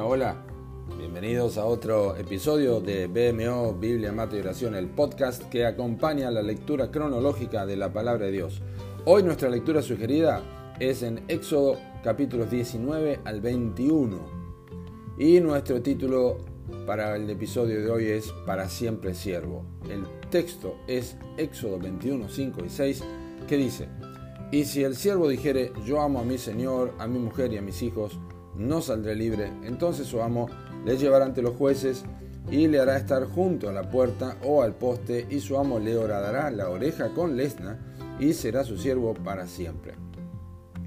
Hola. Bienvenidos a otro episodio de BMO Biblia, Mate y Oración, el podcast que acompaña la lectura cronológica de la palabra de Dios. Hoy nuestra lectura sugerida es en Éxodo capítulos 19 al 21. Y nuestro título para el episodio de hoy es Para siempre siervo. El texto es Éxodo 21, 5 y 6, que dice, Y si el siervo dijere, yo amo a mi Señor, a mi mujer y a mis hijos, no saldré libre, entonces su amo le llevará ante los jueces y le hará estar junto a la puerta o al poste, y su amo le horadará la oreja con lesna, y será su siervo para siempre.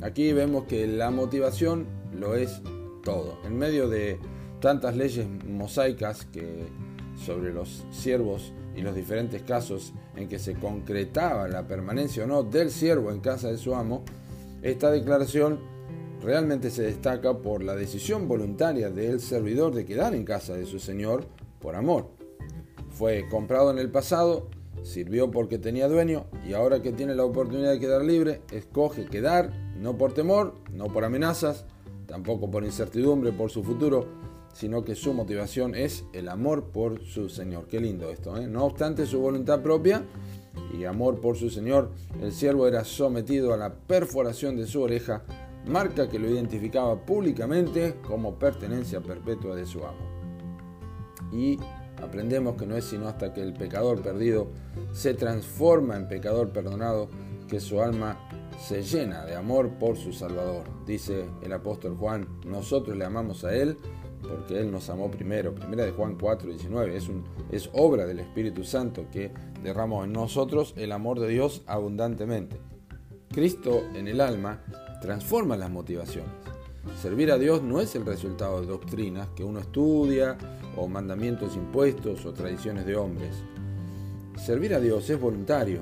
Aquí vemos que la motivación lo es todo. En medio de tantas leyes mosaicas que sobre los siervos y los diferentes casos en que se concretaba la permanencia o no del siervo en casa de su amo, esta declaración realmente se destaca por la decisión voluntaria del servidor de quedar en casa de su señor por amor. Fue comprado en el pasado, sirvió porque tenía dueño y ahora que tiene la oportunidad de quedar libre, escoge quedar, no por temor, no por amenazas, tampoco por incertidumbre por su futuro, sino que su motivación es el amor por su Señor. Qué lindo esto, ¿eh? No obstante su voluntad propia y amor por su Señor, el siervo era sometido a la perforación de su oreja, marca que lo identificaba públicamente como pertenencia perpetua de su amo. Y aprendemos que no es sino hasta que el pecador perdido se transforma en pecador perdonado que su alma se llena de amor por su Salvador. Dice el apóstol Juan, nosotros le amamos a Él porque Él nos amó primero. Primera de Juan 4, 19. Es, es obra del Espíritu Santo que derramó en nosotros el amor de Dios abundantemente. Cristo en el alma transforma las motivaciones. Servir a Dios no es el resultado de doctrinas que uno estudia o mandamientos impuestos o tradiciones de hombres. Servir a Dios es voluntario,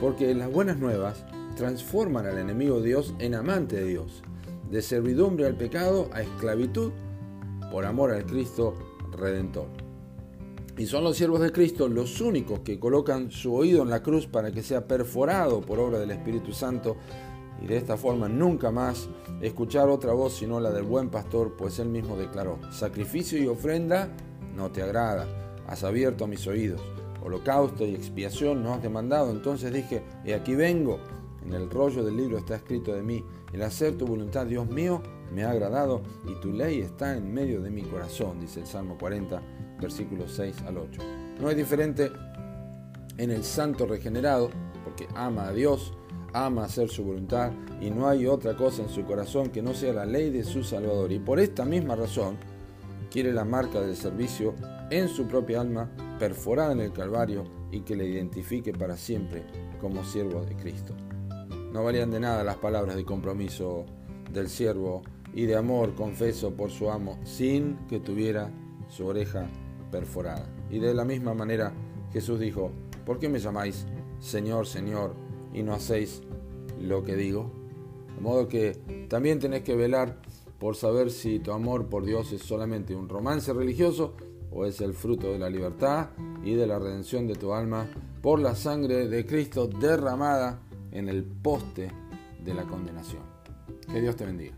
porque las buenas nuevas transforman al enemigo Dios en amante de Dios, de servidumbre al pecado a esclavitud por amor al Cristo Redentor. Y son los siervos de Cristo los únicos que colocan su oído en la cruz para que sea perforado por obra del Espíritu Santo y de esta forma nunca más escuchar otra voz sino la del buen pastor, pues él mismo declaró, sacrificio y ofrenda no te agrada, has abierto mis oídos, holocausto y expiación no has demandado, entonces dije, he aquí vengo, en el rollo del libro está escrito de mí, el hacer tu voluntad, Dios mío, me ha agradado y tu ley está en medio de mi corazón, dice el Salmo 40, versículos 6 al 8. No es diferente en el santo regenerado, porque ama a Dios, ama hacer su voluntad y no hay otra cosa en su corazón que no sea la ley de su Salvador. Y por esta misma razón quiere la marca del servicio en su propia alma, perforada en el Calvario y que le identifique para siempre como siervo de Cristo. No valían de nada las palabras de compromiso del siervo y de amor confeso por su amo sin que tuviera su oreja perforada. Y de la misma manera Jesús dijo, ¿por qué me llamáis Señor, Señor y no hacéis lo que digo? De modo que también tenés que velar por saber si tu amor por Dios es solamente un romance religioso o es el fruto de la libertad y de la redención de tu alma por la sangre de Cristo derramada en el poste de la condenación. Que Dios te bendiga.